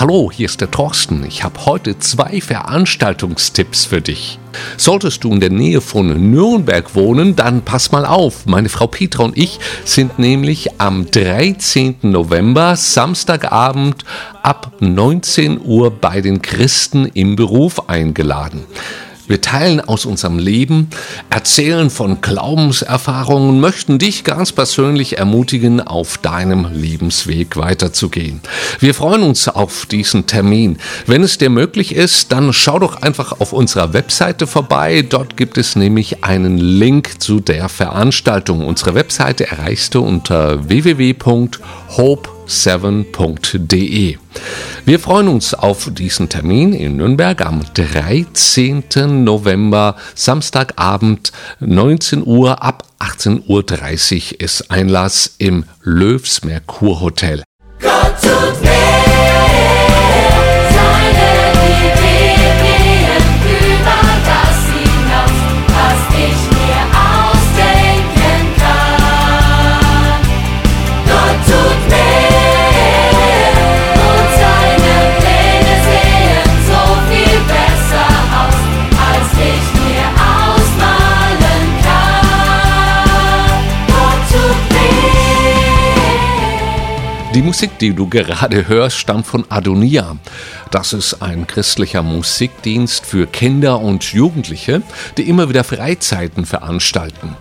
Hallo, hier ist der Thorsten. Ich habe heute zwei Veranstaltungstipps für dich. Solltest du in der Nähe von Nürnberg wohnen, dann pass mal auf. Meine Frau Petra und ich sind nämlich am 13. November, Samstagabend ab 19 Uhr bei den Christen im Beruf eingeladen. Wir teilen aus unserem Leben, erzählen von Glaubenserfahrungen und möchten dich ganz persönlich ermutigen, auf deinem Lebensweg weiterzugehen. Wir freuen uns auf diesen Termin. Wenn es dir möglich ist, dann schau doch einfach auf unserer Webseite vorbei. Dort gibt es nämlich einen Link zu der Veranstaltung. Unsere Webseite erreichst du unter www.hope 7.de. Wir freuen uns auf diesen Termin in Nürnberg am 13. November, Samstagabend, 19 Uhr ab 18.30 Uhr ist Einlass im Löws Merkur Hotel. Gott tut Die Musik, die du gerade hörst, stammt von Adonia. Das ist ein christlicher Musikdienst für Kinder und Jugendliche, die immer wieder Freizeiten veranstalten.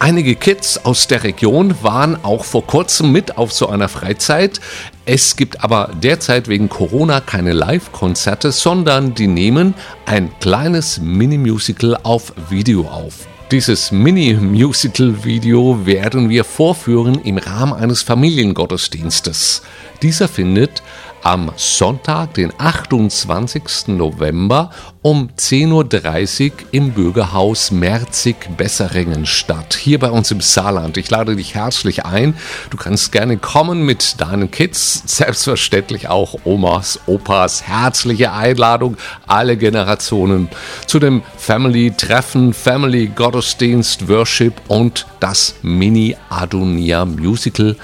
Einige Kids aus der Region waren auch vor kurzem mit auf so einer Freizeit. Es gibt aber derzeit wegen Corona keine Live-Konzerte, sondern die nehmen ein kleines Mini-Musical auf Video auf. Dieses Mini-Musical-Video werden wir vorführen im Rahmen eines Familiengottesdienstes. Dieser findet am Sonntag, den 28. November um 10.30 Uhr im Bürgerhaus Merzig-Besseringen statt, hier bei uns im Saarland. Ich lade dich herzlich ein. Du kannst gerne kommen mit deinen Kids, selbstverständlich auch Omas, Opas. Herzliche Einladung, alle Generationen zu dem Family-Treffen, Family-Gottesdienst, Worship und das Mini-Adonia-Musical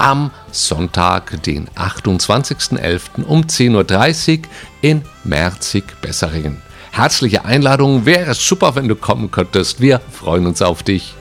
am Sonntag, den 28.11. um 10.30 Uhr in Merzig-Besseringen. Herzliche Einladung, wäre super, wenn du kommen könntest. Wir freuen uns auf dich.